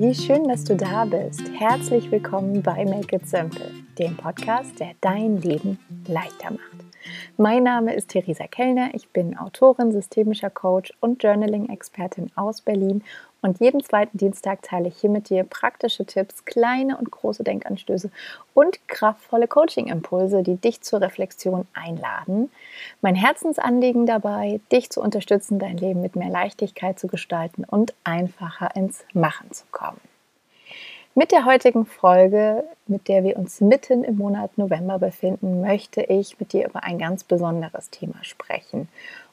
wie schön, dass du da bist. Herzlich willkommen bei Make It Simple, dem Podcast, der dein Leben leichter macht. Mein Name ist Theresa Kellner, ich bin Autorin, systemischer Coach und Journaling-Expertin aus Berlin und jeden zweiten Dienstag teile ich hier mit dir praktische Tipps, kleine und große Denkanstöße und kraftvolle Coaching-Impulse, die dich zur Reflexion einladen. Mein Herzensanliegen dabei, dich zu unterstützen, dein Leben mit mehr Leichtigkeit zu gestalten und einfacher ins Machen zu kommen. Mit der heutigen Folge, mit der wir uns mitten im Monat November befinden, möchte ich mit dir über ein ganz besonderes Thema sprechen.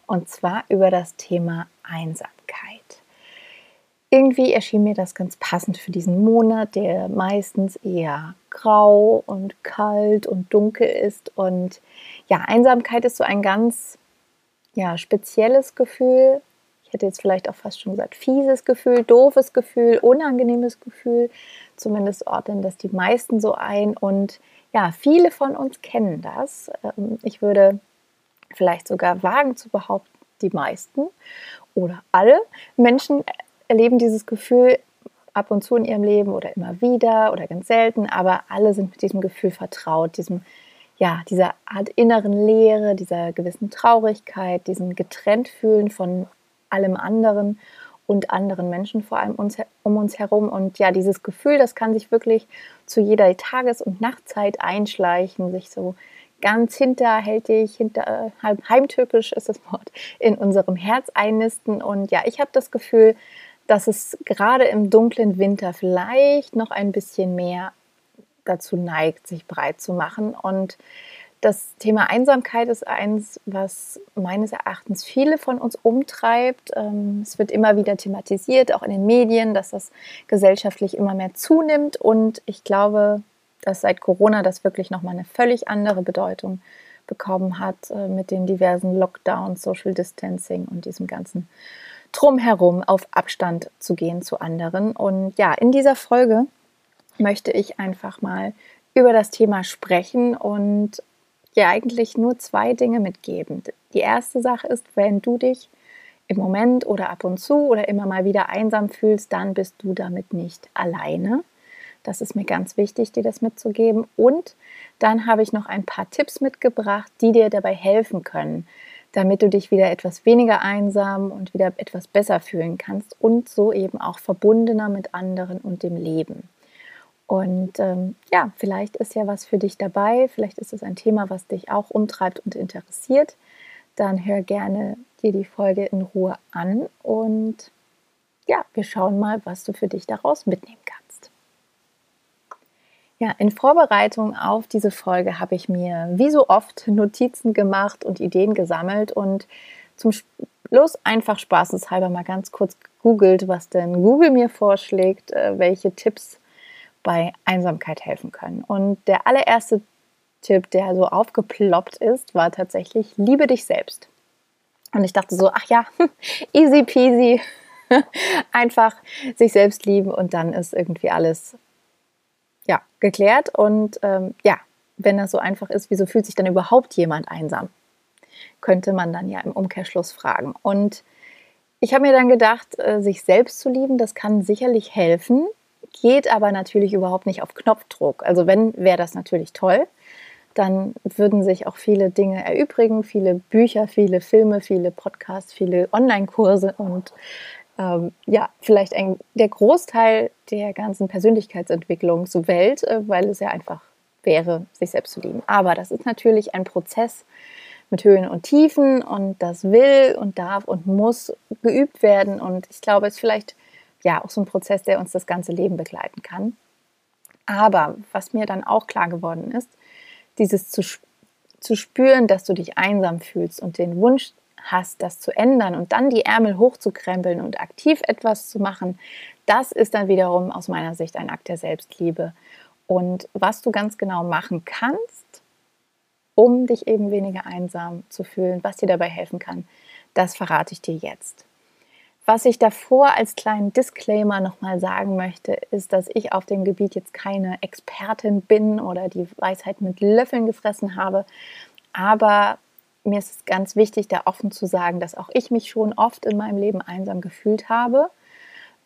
Und zwar über das Thema Einsamkeit irgendwie erschien mir das ganz passend für diesen Monat, der meistens eher grau und kalt und dunkel ist. Und ja, Einsamkeit ist so ein ganz ja, spezielles Gefühl. Ich hätte jetzt vielleicht auch fast schon gesagt, fieses Gefühl, doofes Gefühl, unangenehmes Gefühl. Zumindest ordnen das die meisten so ein. Und ja, viele von uns kennen das. Ähm, ich würde vielleicht sogar wagen zu behaupten, die meisten oder alle Menschen erleben dieses Gefühl ab und zu in ihrem Leben oder immer wieder oder ganz selten, aber alle sind mit diesem Gefühl vertraut, diesem ja, dieser Art inneren Leere, dieser gewissen Traurigkeit, diesem Getrenntfühlen von allem anderen und anderen Menschen vor allem uns, um uns herum. Und ja, dieses Gefühl, das kann sich wirklich zu jeder Tages- und Nachtzeit einschleichen, sich so ganz hinterhältig, hinter, halb heimtückisch ist das Wort, in unserem Herz einnisten. Und ja, ich habe das Gefühl, dass es gerade im dunklen Winter vielleicht noch ein bisschen mehr dazu neigt, sich breit zu machen. Und das Thema Einsamkeit ist eins, was meines Erachtens viele von uns umtreibt. Ähm, es wird immer wieder thematisiert, auch in den Medien, dass das gesellschaftlich immer mehr zunimmt. Und ich glaube, dass seit Corona das wirklich nochmal eine völlig andere Bedeutung bekommen hat äh, mit den diversen Lockdowns, Social Distancing und diesem ganzen drumherum auf Abstand zu gehen zu anderen. Und ja, in dieser Folge möchte ich einfach mal über das Thema sprechen und dir eigentlich nur zwei Dinge mitgeben. Die erste Sache ist, wenn du dich im Moment oder ab und zu oder immer mal wieder einsam fühlst, dann bist du damit nicht alleine. Das ist mir ganz wichtig, dir das mitzugeben. Und dann habe ich noch ein paar Tipps mitgebracht, die dir dabei helfen können, damit du dich wieder etwas weniger einsam und wieder etwas besser fühlen kannst und so eben auch verbundener mit anderen und dem Leben. Und ähm, ja, vielleicht ist ja was für dich dabei, vielleicht ist es ein Thema, was dich auch umtreibt und interessiert. Dann hör gerne dir die Folge in Ruhe an und ja, wir schauen mal, was du für dich daraus mitnehmen kannst. Ja, in Vorbereitung auf diese Folge habe ich mir wie so oft Notizen gemacht und Ideen gesammelt und zum Schluss einfach spaßeshalber mal ganz kurz gegoogelt, was denn Google mir vorschlägt, äh, welche Tipps bei Einsamkeit helfen können. Und der allererste Tipp, der so aufgeploppt ist, war tatsächlich, liebe dich selbst. Und ich dachte so, ach ja, easy peasy, einfach sich selbst lieben und dann ist irgendwie alles ja, geklärt. Und ähm, ja, wenn das so einfach ist, wieso fühlt sich dann überhaupt jemand einsam? Könnte man dann ja im Umkehrschluss fragen. Und ich habe mir dann gedacht, äh, sich selbst zu lieben, das kann sicherlich helfen, geht aber natürlich überhaupt nicht auf Knopfdruck. Also wenn, wäre das natürlich toll. Dann würden sich auch viele Dinge erübrigen, viele Bücher, viele Filme, viele Podcasts, viele Online-Kurse und ähm, ja, vielleicht ein, der Großteil der ganzen Persönlichkeitsentwicklungswelt, äh, weil es ja einfach wäre, sich selbst zu lieben. Aber das ist natürlich ein Prozess mit Höhen und Tiefen und das will und darf und muss geübt werden. Und ich glaube, es ist vielleicht ja auch so ein Prozess, der uns das ganze Leben begleiten kann. Aber was mir dann auch klar geworden ist, dieses zu, zu spüren, dass du dich einsam fühlst und den Wunsch hast, das zu ändern und dann die Ärmel hochzukrempeln und aktiv etwas zu machen, das ist dann wiederum aus meiner Sicht ein Akt der Selbstliebe. Und was du ganz genau machen kannst, um dich eben weniger einsam zu fühlen, was dir dabei helfen kann, das verrate ich dir jetzt. Was ich davor als kleinen Disclaimer nochmal sagen möchte, ist, dass ich auf dem Gebiet jetzt keine Expertin bin oder die Weisheit mit Löffeln gefressen habe. Aber mir ist es ganz wichtig, da offen zu sagen, dass auch ich mich schon oft in meinem Leben einsam gefühlt habe.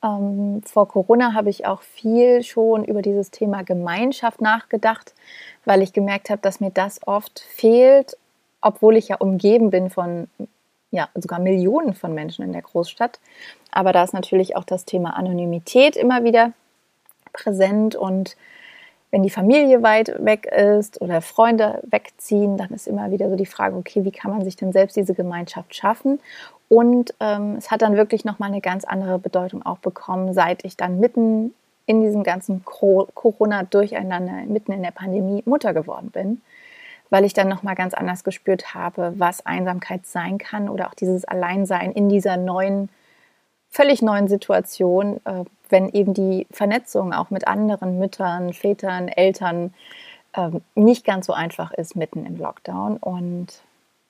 Ähm, vor Corona habe ich auch viel schon über dieses Thema Gemeinschaft nachgedacht, weil ich gemerkt habe, dass mir das oft fehlt, obwohl ich ja umgeben bin von ja, sogar Millionen von Menschen in der Großstadt. Aber da ist natürlich auch das Thema Anonymität immer wieder präsent und wenn die Familie weit weg ist oder Freunde wegziehen, dann ist immer wieder so die Frage, okay, wie kann man sich denn selbst diese Gemeinschaft schaffen? Und ähm, es hat dann wirklich nochmal eine ganz andere Bedeutung auch bekommen, seit ich dann mitten in diesem ganzen Corona-Durcheinander, mitten in der Pandemie Mutter geworden bin, weil ich dann nochmal ganz anders gespürt habe, was Einsamkeit sein kann oder auch dieses Alleinsein in dieser neuen, völlig neuen Situation, äh, wenn eben die Vernetzung auch mit anderen Müttern, Vätern, Eltern äh, nicht ganz so einfach ist mitten im Lockdown. Und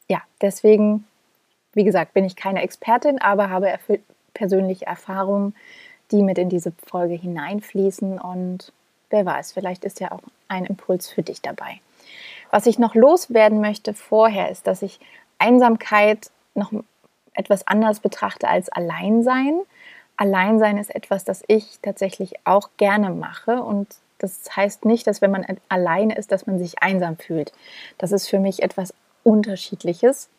ja, deswegen wie gesagt, bin ich keine Expertin, aber habe persönliche Erfahrungen, die mit in diese Folge hineinfließen. Und wer weiß, vielleicht ist ja auch ein Impuls für dich dabei. Was ich noch loswerden möchte vorher, ist, dass ich Einsamkeit noch etwas anders betrachte als Alleinsein. Alleinsein ist etwas, das ich tatsächlich auch gerne mache und das heißt nicht, dass wenn man alleine ist, dass man sich einsam fühlt. Das ist für mich etwas Unterschiedliches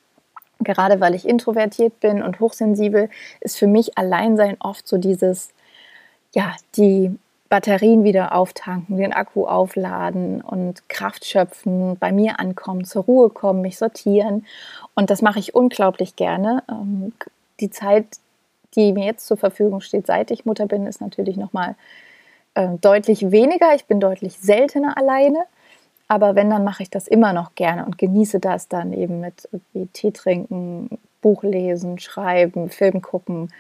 gerade weil ich introvertiert bin und hochsensibel, ist für mich Alleinsein oft so dieses, ja, die Batterien wieder auftanken, den Akku aufladen und Kraft schöpfen, bei mir ankommen, zur Ruhe kommen, mich sortieren. Und das mache ich unglaublich gerne. Ähm, die Zeit, die mir jetzt zur Verfügung steht, seit ich Mutter bin, ist natürlich nochmal äh, deutlich weniger. Ich bin deutlich seltener alleine. Aber wenn, dann mache ich das immer noch gerne und genieße das dann eben mit Tee trinken, Buch lesen, schreiben, Film gucken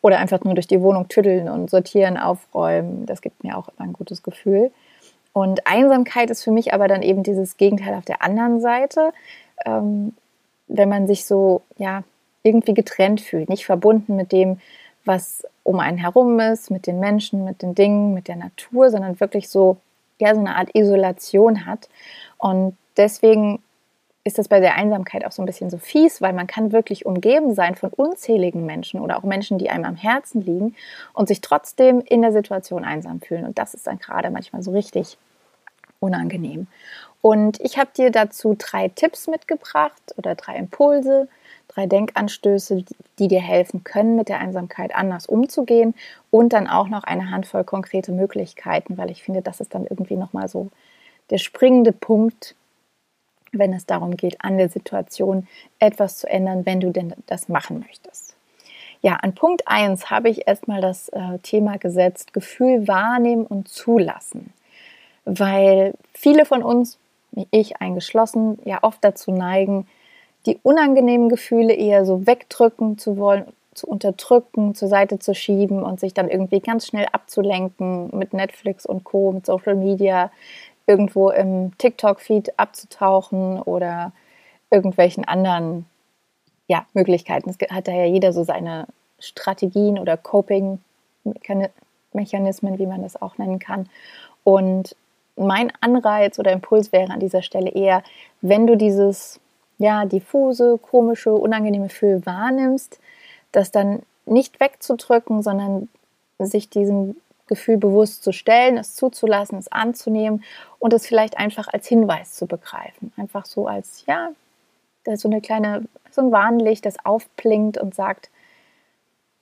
oder einfach nur durch die Wohnung tüddeln und sortieren, aufräumen. Das gibt mir auch immer ein gutes Gefühl. Und Einsamkeit ist für mich aber dann eben dieses Gegenteil auf der anderen Seite. Ähm, wenn man sich so, ja, irgendwie getrennt fühlt, nicht verbunden mit dem, was um einen herum ist, mit den Menschen, mit den Dingen, mit der Natur, sondern wirklich so ja so eine Art Isolation hat. Und deswegen ist das bei der Einsamkeit auch so ein bisschen so fies, weil man kann wirklich umgeben sein von unzähligen Menschen oder auch Menschen, die einem am Herzen liegen und sich trotzdem in der Situation einsam fühlen. Und das ist dann gerade manchmal so richtig unangenehm. Und ich habe dir dazu drei Tipps mitgebracht oder drei Impulse, drei Denkanstöße, die dir helfen können, mit der Einsamkeit anders umzugehen und dann auch noch eine Handvoll konkrete Möglichkeiten, weil ich finde, das ist dann irgendwie nochmal so der springende Punkt, wenn es darum geht, an der Situation etwas zu ändern, wenn du denn das machen möchtest. Ja, an Punkt 1 habe ich erstmal das äh, Thema gesetzt, Gefühl wahrnehmen und zulassen. Weil viele von uns, wie ich eingeschlossen, ja oft dazu neigen, die unangenehmen Gefühle eher so wegdrücken zu wollen, zu unterdrücken, zur Seite zu schieben und sich dann irgendwie ganz schnell abzulenken mit Netflix und Co., mit Social Media, irgendwo im TikTok-Feed abzutauchen oder irgendwelchen anderen ja, Möglichkeiten. Es hat da ja jeder so seine Strategien oder Coping-Mechanismen, wie man das auch nennen kann. Und mein Anreiz oder Impuls wäre an dieser Stelle eher, wenn du dieses ja, diffuse, komische, unangenehme Gefühl wahrnimmst, das dann nicht wegzudrücken, sondern sich diesem Gefühl bewusst zu stellen, es zuzulassen, es anzunehmen und es vielleicht einfach als Hinweis zu begreifen. Einfach so als, ja, da ist so eine kleine, so ein Warnlicht, das aufblinkt und sagt,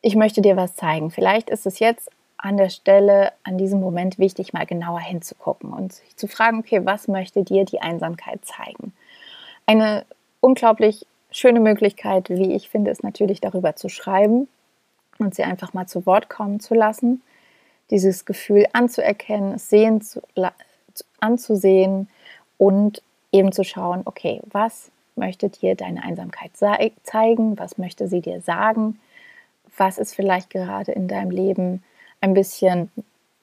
ich möchte dir was zeigen. Vielleicht ist es jetzt an der Stelle, an diesem Moment wichtig, mal genauer hinzugucken und sich zu fragen, okay, was möchte dir die Einsamkeit zeigen? Eine unglaublich schöne Möglichkeit, wie ich finde, ist natürlich darüber zu schreiben und sie einfach mal zu Wort kommen zu lassen, dieses Gefühl anzuerkennen, es sehen zu, anzusehen und eben zu schauen, okay, was möchte dir deine Einsamkeit zeigen, was möchte sie dir sagen, was ist vielleicht gerade in deinem Leben ein bisschen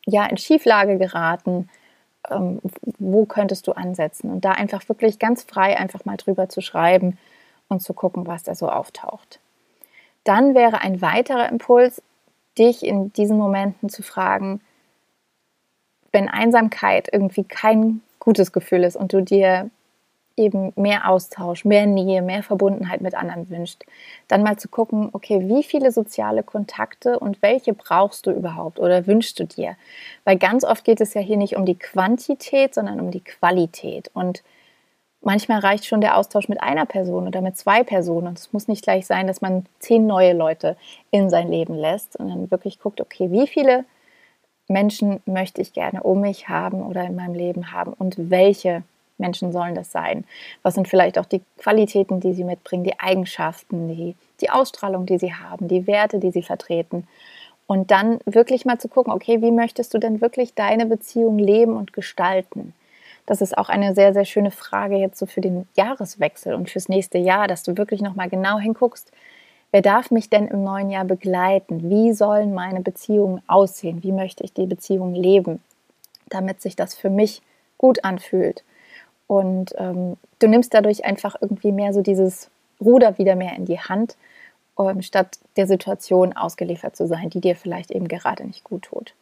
ja in Schieflage geraten, ähm, wo könntest du ansetzen? Und da einfach wirklich ganz frei einfach mal drüber zu schreiben und zu gucken, was da so auftaucht. Dann wäre ein weiterer Impuls, dich in diesen Momenten zu fragen, wenn Einsamkeit irgendwie kein gutes Gefühl ist und du dir eben mehr Austausch, mehr Nähe, mehr Verbundenheit mit anderen wünscht, dann mal zu gucken, okay, wie viele soziale Kontakte und welche brauchst du überhaupt oder wünschst du dir? Weil ganz oft geht es ja hier nicht um die Quantität, sondern um die Qualität. Und manchmal reicht schon der Austausch mit einer Person oder mit zwei Personen. Und es muss nicht gleich sein, dass man zehn neue Leute in sein Leben lässt, sondern wirklich guckt, okay, wie viele Menschen möchte ich gerne um mich haben oder in meinem Leben haben und welche Menschen sollen das sein? Was sind vielleicht auch die Qualitäten, die sie mitbringen, die Eigenschaften, die, die Ausstrahlung, die sie haben, die Werte, die sie vertreten? Und dann wirklich mal zu gucken, okay, wie möchtest du denn wirklich deine Beziehung leben und gestalten? Das ist auch eine sehr, sehr schöne Frage jetzt so für den Jahreswechsel und fürs nächste Jahr, dass du wirklich nochmal genau hinguckst, wer darf mich denn im neuen Jahr begleiten? Wie sollen meine Beziehungen aussehen? Wie möchte ich die Beziehung leben, damit sich das für mich gut anfühlt? Und ähm, du nimmst dadurch einfach irgendwie mehr so dieses Ruder wieder mehr in die Hand, ähm, statt der Situation ausgeliefert zu sein, die dir vielleicht eben gerade nicht gut tut.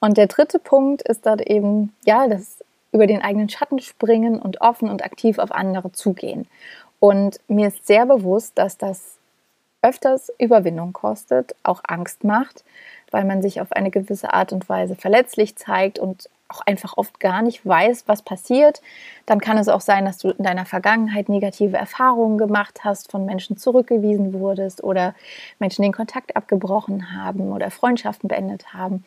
Und der dritte Punkt ist dann eben, ja, das über den eigenen Schatten springen und offen und aktiv auf andere zugehen. Und mir ist sehr bewusst, dass das öfters Überwindung kostet, auch Angst macht, weil man sich auf eine gewisse Art und Weise verletzlich zeigt und auch einfach oft gar nicht weiß, was passiert. Dann kann es auch sein, dass du in deiner Vergangenheit negative Erfahrungen gemacht hast, von Menschen zurückgewiesen wurdest oder Menschen den Kontakt abgebrochen haben oder Freundschaften beendet haben.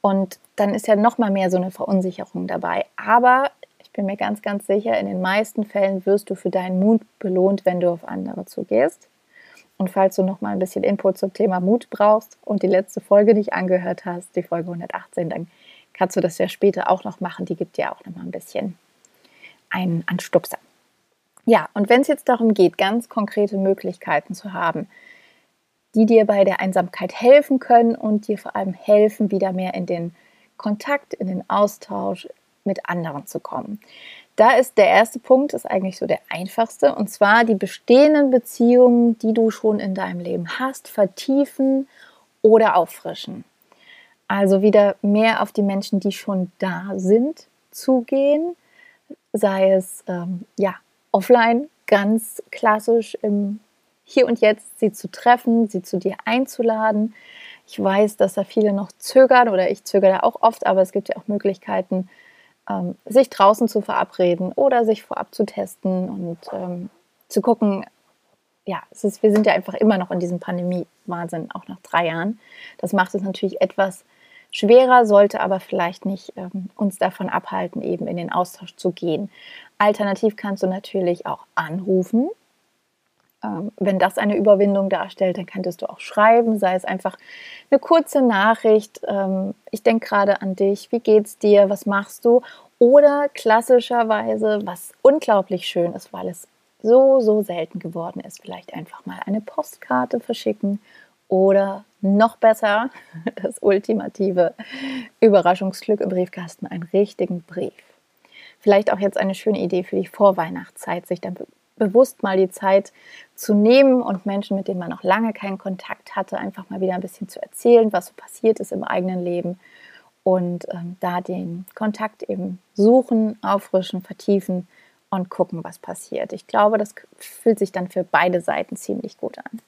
Und dann ist ja noch mal mehr so eine Verunsicherung dabei. Aber ich bin mir ganz, ganz sicher, in den meisten Fällen wirst du für deinen Mut belohnt, wenn du auf andere zugehst. Und falls du noch mal ein bisschen Input zum Thema Mut brauchst und die letzte Folge nicht angehört hast, die Folge 118, dann kannst du das ja später auch noch machen. Die gibt dir auch noch mal ein bisschen einen Anstupser. Ja, und wenn es jetzt darum geht, ganz konkrete Möglichkeiten zu haben, die dir bei der Einsamkeit helfen können und dir vor allem helfen, wieder mehr in den Kontakt, in den Austausch mit anderen zu kommen. Da ist der erste Punkt, ist eigentlich so der einfachste, und zwar die bestehenden Beziehungen, die du schon in deinem Leben hast, vertiefen oder auffrischen. Also wieder mehr auf die Menschen, die schon da sind, zugehen, sei es ähm, ja offline, ganz klassisch im Hier und Jetzt sie zu treffen, sie zu dir einzuladen. Ich weiß, dass da viele noch zögern oder ich zögere da auch oft, aber es gibt ja auch Möglichkeiten, ähm, sich draußen zu verabreden oder sich vorab zu testen und ähm, zu gucken. Ja, ist, wir sind ja einfach immer noch in diesem Pandemie-Wahnsinn, auch nach drei Jahren. Das macht es natürlich etwas schwerer, sollte aber vielleicht nicht ähm, uns davon abhalten, eben in den Austausch zu gehen. Alternativ kannst du natürlich auch anrufen. Ähm, wenn das eine Überwindung darstellt, dann könntest du auch schreiben, sei es einfach eine kurze Nachricht. Ähm, ich denke gerade an dich, wie geht's dir, was machst du? Oder klassischerweise, was unglaublich schön ist, weil es so, so selten geworden ist, vielleicht einfach mal eine Postkarte verschicken oder noch besser, das ultimative Überraschungsglück im Briefkasten, einen richtigen Brief. Vielleicht auch jetzt eine schöne Idee für die Vorweihnachtszeit, sich dann be bewusst mal die Zeit zu nehmen und Menschen, mit denen man noch lange keinen Kontakt hatte, einfach mal wieder ein bisschen zu erzählen, was so passiert ist im eigenen Leben und ähm, da den Kontakt eben suchen, auffrischen, vertiefen und gucken, was passiert. Ich glaube, das fühlt sich dann für beide Seiten ziemlich gut an.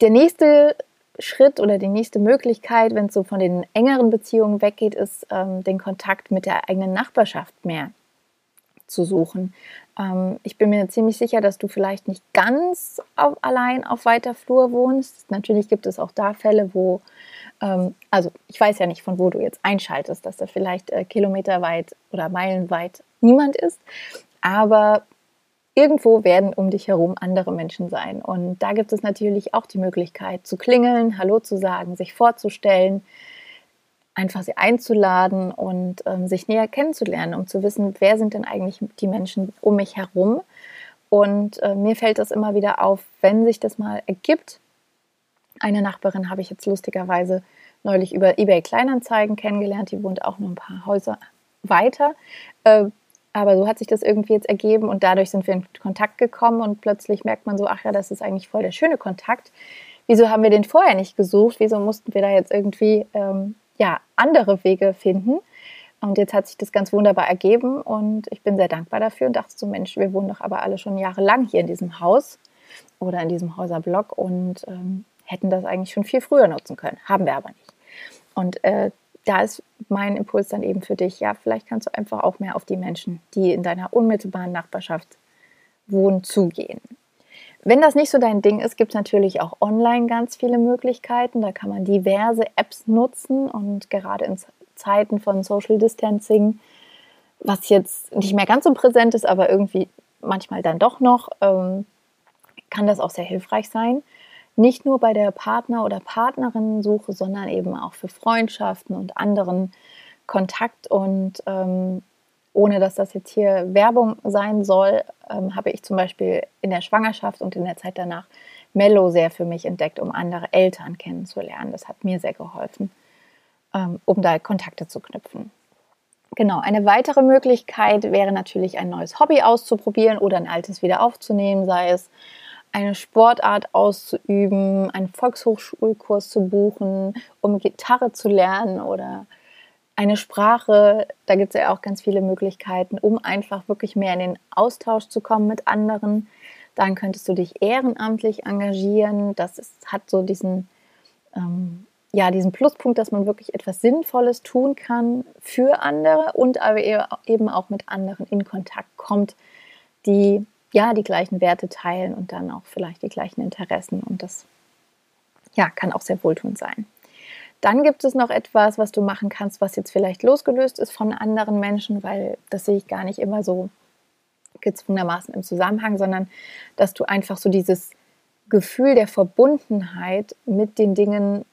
Der nächste Schritt oder die nächste Möglichkeit, wenn es so von den engeren Beziehungen weggeht, ist, ähm, den Kontakt mit der eigenen Nachbarschaft mehr zu suchen. Ähm, ich bin mir ziemlich sicher, dass du vielleicht nicht ganz auf, allein auf weiter Flur wohnst. Natürlich gibt es auch da Fälle, wo, ähm, also ich weiß ja nicht, von wo du jetzt einschaltest, dass da vielleicht äh, kilometerweit oder meilenweit niemand ist. Aber irgendwo werden um dich herum andere Menschen sein. Und da gibt es natürlich auch die Möglichkeit zu klingeln, Hallo zu sagen, sich vorzustellen, einfach sie einzuladen und ähm, sich näher kennenzulernen, um zu wissen, wer sind denn eigentlich die Menschen um mich herum. Und äh, mir fällt das immer wieder auf, wenn sich das mal ergibt. Eine Nachbarin habe ich jetzt lustigerweise neulich über eBay Kleinanzeigen kennengelernt, die wohnt auch nur ein paar Häuser weiter. Äh, aber so hat sich das irgendwie jetzt ergeben und dadurch sind wir in Kontakt gekommen und plötzlich merkt man so, ach ja, das ist eigentlich voll der schöne Kontakt. Wieso haben wir den vorher nicht gesucht? Wieso mussten wir da jetzt irgendwie ähm, ja, andere Wege finden? Und jetzt hat sich das ganz wunderbar ergeben und ich bin sehr dankbar dafür und dachte so, Mensch, wir wohnen doch aber alle schon jahrelang hier in diesem Haus oder in diesem Häuserblock und ähm, hätten das eigentlich schon viel früher nutzen können. Haben wir aber nicht. Und äh, da ist mein Impuls dann eben für dich, ja, vielleicht kannst du einfach auch mehr auf die Menschen, die in deiner unmittelbaren Nachbarschaft wohnen, zugehen. Wenn das nicht so dein Ding ist, gibt es natürlich auch online ganz viele Möglichkeiten. Da kann man diverse Apps nutzen und gerade in Zeiten von Social Distancing, was jetzt nicht mehr ganz so präsent ist, aber irgendwie manchmal dann doch noch, ähm, kann das auch sehr hilfreich sein. Nicht nur bei der Partner- oder Partnerinnensuche, sondern eben auch für Freundschaften und anderen Kontakt. Und ähm, ohne dass das jetzt hier Werbung sein soll, ähm, habe ich zum Beispiel in der Schwangerschaft und in der Zeit danach Mello sehr für mich entdeckt, um andere Eltern kennenzulernen. Das hat mir sehr geholfen, ähm, um da Kontakte zu knüpfen. Genau, eine weitere Möglichkeit wäre natürlich ein neues Hobby auszuprobieren oder ein altes wieder aufzunehmen, sei es eine Sportart auszuüben, einen Volkshochschulkurs zu buchen, um Gitarre zu lernen oder eine Sprache. Da gibt es ja auch ganz viele Möglichkeiten, um einfach wirklich mehr in den Austausch zu kommen mit anderen. Dann könntest du dich ehrenamtlich engagieren. Das ist, hat so diesen, ähm, ja, diesen Pluspunkt, dass man wirklich etwas Sinnvolles tun kann für andere und aber eben auch mit anderen in Kontakt kommt, die ja die gleichen Werte teilen und dann auch vielleicht die gleichen Interessen. Und das ja, kann auch sehr wohltuend sein. Dann gibt es noch etwas, was du machen kannst, was jetzt vielleicht losgelöst ist von anderen Menschen, weil das sehe ich gar nicht immer so gezwungenermaßen im Zusammenhang, sondern dass du einfach so dieses Gefühl der Verbundenheit mit den Dingen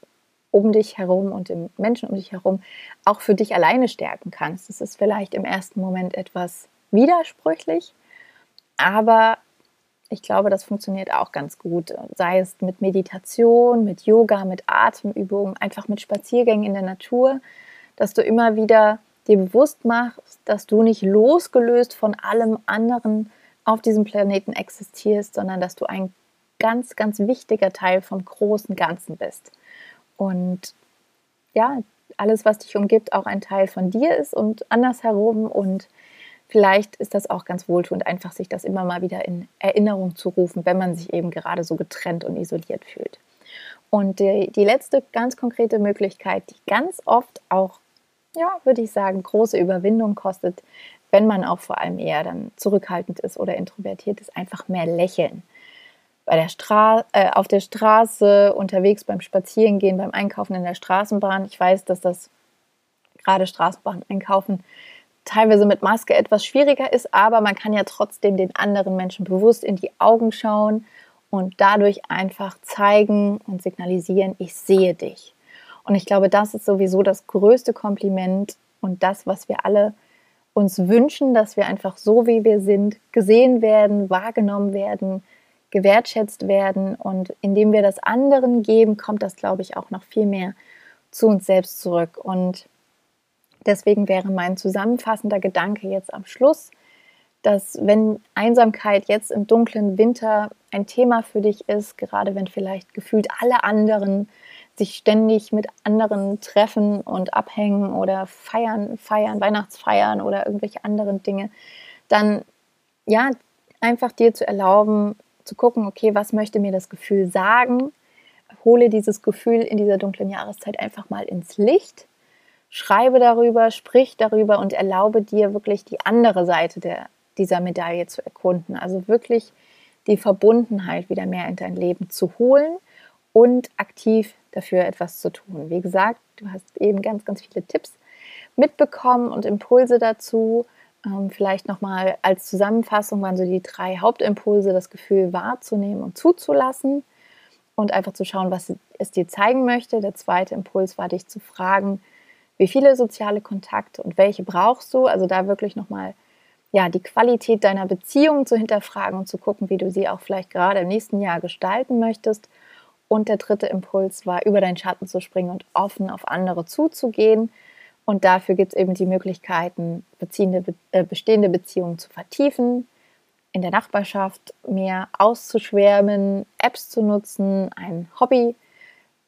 um dich herum und den Menschen um dich herum auch für dich alleine stärken kannst. Das ist vielleicht im ersten Moment etwas widersprüchlich, aber ich glaube, das funktioniert auch ganz gut. Sei es mit Meditation, mit Yoga, mit Atemübungen, einfach mit Spaziergängen in der Natur, dass du immer wieder dir bewusst machst, dass du nicht losgelöst von allem anderen auf diesem Planeten existierst, sondern dass du ein ganz, ganz wichtiger Teil vom großen Ganzen bist. Und ja, alles, was dich umgibt, auch ein Teil von dir ist und andersherum und Vielleicht ist das auch ganz wohltuend, einfach sich das immer mal wieder in Erinnerung zu rufen, wenn man sich eben gerade so getrennt und isoliert fühlt. Und die, die letzte ganz konkrete Möglichkeit, die ganz oft auch, ja, würde ich sagen, große Überwindung kostet, wenn man auch vor allem eher dann zurückhaltend ist oder introvertiert ist, einfach mehr lächeln. Bei der Stra äh, auf der Straße, unterwegs beim Spazierengehen, beim Einkaufen in der Straßenbahn. Ich weiß, dass das gerade Straßenbahn einkaufen teilweise mit Maske etwas schwieriger ist, aber man kann ja trotzdem den anderen Menschen bewusst in die Augen schauen und dadurch einfach zeigen und signalisieren, ich sehe dich. Und ich glaube, das ist sowieso das größte Kompliment und das, was wir alle uns wünschen, dass wir einfach so, wie wir sind, gesehen werden, wahrgenommen werden, gewertschätzt werden. Und indem wir das anderen geben, kommt das, glaube ich, auch noch viel mehr zu uns selbst zurück. Und Deswegen wäre mein zusammenfassender Gedanke jetzt am Schluss, dass wenn Einsamkeit jetzt im dunklen Winter ein Thema für dich ist, gerade wenn vielleicht gefühlt alle anderen sich ständig mit anderen treffen und abhängen oder feiern, feiern, Weihnachtsfeiern oder irgendwelche anderen Dinge, dann ja, einfach dir zu erlauben, zu gucken, okay, was möchte mir das Gefühl sagen? Hole dieses Gefühl in dieser dunklen Jahreszeit einfach mal ins Licht schreibe darüber, sprich darüber und erlaube dir wirklich die andere Seite der, dieser Medaille zu erkunden. Also wirklich die Verbundenheit wieder mehr in dein Leben zu holen und aktiv dafür etwas zu tun. Wie gesagt, du hast eben ganz, ganz viele Tipps mitbekommen und Impulse dazu. Ähm, vielleicht nochmal als Zusammenfassung waren so die drei Hauptimpulse, das Gefühl wahrzunehmen und zuzulassen und einfach zu schauen, was es dir zeigen möchte. Der zweite Impuls war, dich zu fragen, wie viele soziale Kontakte und welche brauchst du. Also da wirklich nochmal ja, die Qualität deiner Beziehung zu hinterfragen und zu gucken, wie du sie auch vielleicht gerade im nächsten Jahr gestalten möchtest. Und der dritte Impuls war, über deinen Schatten zu springen und offen auf andere zuzugehen. Und dafür gibt es eben die Möglichkeiten, äh, bestehende Beziehungen zu vertiefen, in der Nachbarschaft mehr auszuschwärmen, Apps zu nutzen, ein Hobby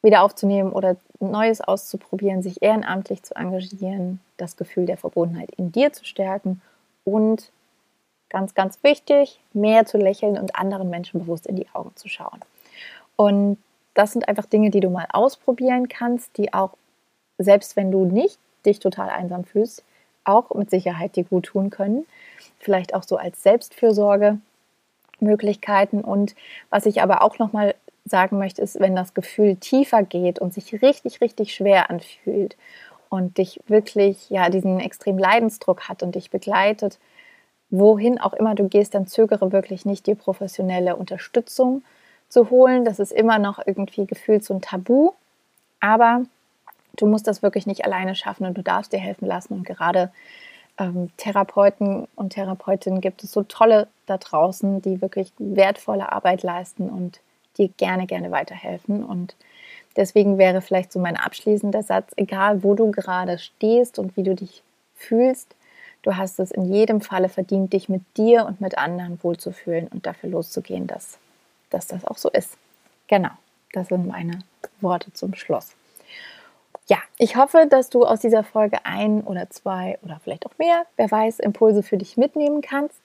wieder aufzunehmen oder Neues auszuprobieren, sich ehrenamtlich zu engagieren, das Gefühl der Verbundenheit in dir zu stärken und ganz, ganz wichtig, mehr zu lächeln und anderen Menschen bewusst in die Augen zu schauen. Und das sind einfach Dinge, die du mal ausprobieren kannst, die auch, selbst wenn du nicht dich total einsam fühlst, auch mit Sicherheit dir gut tun können. Vielleicht auch so als Selbstfürsorge Möglichkeiten. Und was ich aber auch nochmal sagen möchte, ist, wenn das Gefühl tiefer geht und sich richtig, richtig schwer anfühlt und dich wirklich, ja, diesen extremen Leidensdruck hat und dich begleitet, wohin auch immer du gehst, dann zögere wirklich nicht, dir professionelle Unterstützung zu holen. Das ist immer noch irgendwie gefühlt so ein Tabu, aber du musst das wirklich nicht alleine schaffen und du darfst dir helfen lassen. Und gerade ähm, Therapeuten und Therapeutinnen gibt es so tolle da draußen, die wirklich wertvolle Arbeit leisten und dir gerne, gerne weiterhelfen. Und deswegen wäre vielleicht so mein abschließender Satz, egal wo du gerade stehst und wie du dich fühlst, du hast es in jedem Falle verdient, dich mit dir und mit anderen wohlzufühlen und dafür loszugehen, dass, dass das auch so ist. Genau, das sind meine Worte zum Schluss. Ja, ich hoffe, dass du aus dieser Folge ein oder zwei oder vielleicht auch mehr, wer weiß, Impulse für dich mitnehmen kannst.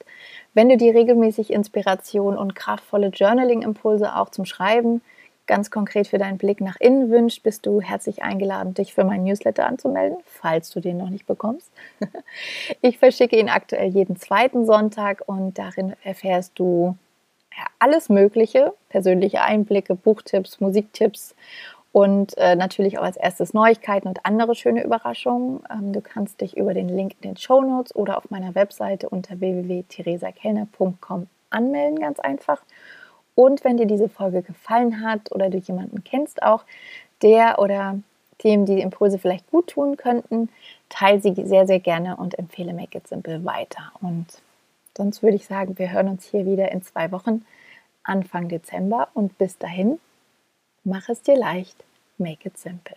Wenn du dir regelmäßig Inspiration und kraftvolle Journaling-Impulse auch zum Schreiben ganz konkret für deinen Blick nach innen wünschst, bist du herzlich eingeladen, dich für meinen Newsletter anzumelden, falls du den noch nicht bekommst. Ich verschicke ihn aktuell jeden zweiten Sonntag und darin erfährst du alles Mögliche, persönliche Einblicke, Buchtipps, Musiktipps und äh, natürlich auch als erstes Neuigkeiten und andere schöne Überraschungen. Ähm, du kannst dich über den Link in den Show Notes oder auf meiner Webseite unter www.theresakellner.com anmelden, ganz einfach. Und wenn dir diese Folge gefallen hat oder du jemanden kennst auch, der oder dem die Impulse vielleicht gut tun könnten, teile sie sehr, sehr gerne und empfehle Make It Simple weiter. Und sonst würde ich sagen, wir hören uns hier wieder in zwei Wochen, Anfang Dezember. Und bis dahin, Mach es dir leicht. Make it simple.